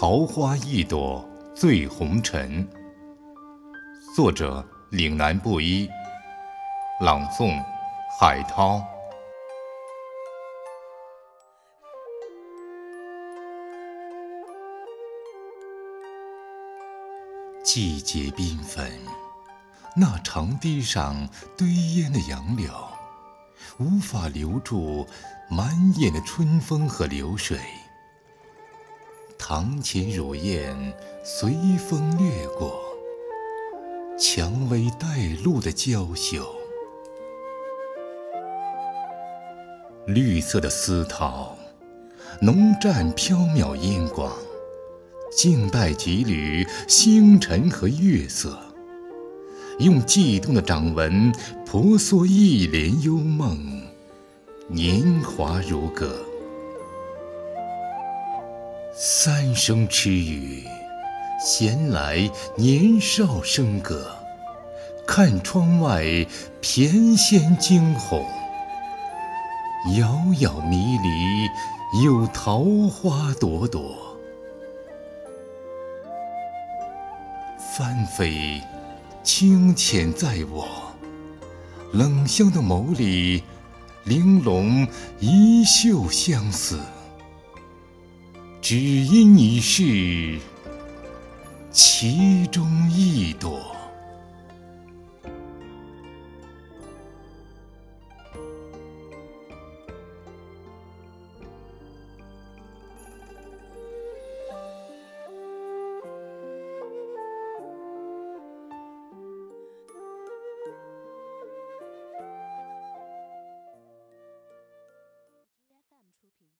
桃花一朵醉红尘。作者：岭南布衣。朗诵：海涛。季节缤纷，那长堤上堆烟的杨柳，无法留住满眼的春风和流水。堂前乳燕随风掠过，蔷薇带露的娇羞。绿色的丝绦，浓绽飘渺烟光，静待几缕星辰和月色，用悸动的掌纹婆娑一帘幽梦，年华如歌。三生痴语，闲来年少笙歌。看窗外翩跹惊鸿，遥遥迷离，有桃花朵朵。翻飞，清浅在我冷香的眸里，玲珑一袖相思。只因你是其中一朵。